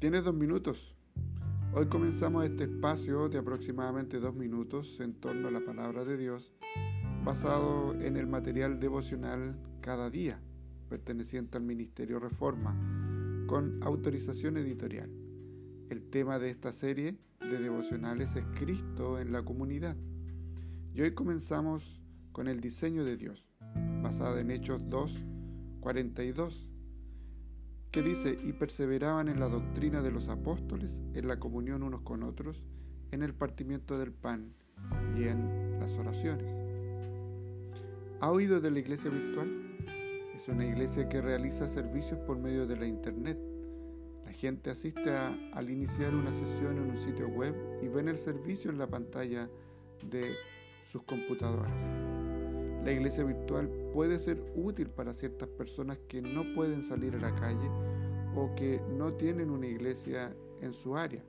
Tienes dos minutos. Hoy comenzamos este espacio de aproximadamente dos minutos en torno a la palabra de Dios, basado en el material devocional Cada Día, perteneciente al Ministerio Reforma, con autorización editorial. El tema de esta serie de devocionales es Cristo en la comunidad. Y hoy comenzamos con el diseño de Dios, basada en Hechos 2, 42 que dice, y perseveraban en la doctrina de los apóstoles, en la comunión unos con otros, en el partimiento del pan y en las oraciones. ¿Ha oído de la iglesia virtual? Es una iglesia que realiza servicios por medio de la internet. La gente asiste al iniciar una sesión en un sitio web y ven el servicio en la pantalla de sus computadoras. La iglesia virtual puede ser útil para ciertas personas que no pueden salir a la calle o que no tienen una iglesia en su área,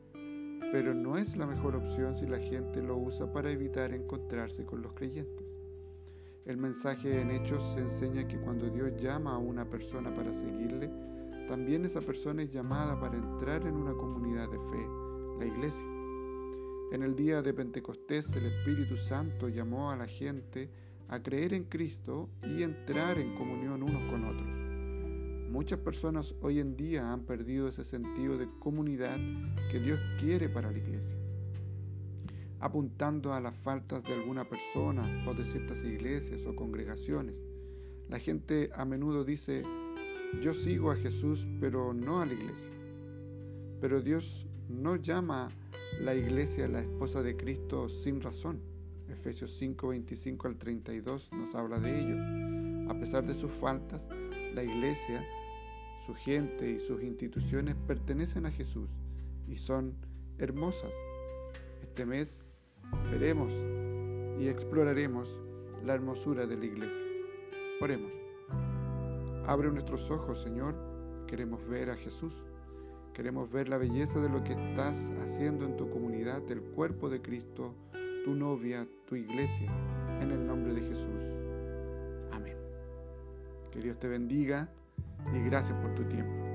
pero no es la mejor opción si la gente lo usa para evitar encontrarse con los creyentes. El mensaje en Hechos se enseña que cuando Dios llama a una persona para seguirle, también esa persona es llamada para entrar en una comunidad de fe, la iglesia. En el día de Pentecostés el Espíritu Santo llamó a la gente a creer en Cristo y entrar en comunión unos con otros. Muchas personas hoy en día han perdido ese sentido de comunidad que Dios quiere para la iglesia. Apuntando a las faltas de alguna persona o de ciertas iglesias o congregaciones, la gente a menudo dice, yo sigo a Jesús pero no a la iglesia. Pero Dios no llama la iglesia la esposa de Cristo sin razón. Efesios 5, 25 al 32 nos habla de ello. A pesar de sus faltas, la iglesia, su gente y sus instituciones pertenecen a Jesús y son hermosas. Este mes veremos y exploraremos la hermosura de la iglesia. Oremos. Abre nuestros ojos, Señor. Queremos ver a Jesús. Queremos ver la belleza de lo que estás haciendo en tu comunidad, del cuerpo de Cristo tu novia, tu iglesia, en el nombre de Jesús. Amén. Que Dios te bendiga y gracias por tu tiempo.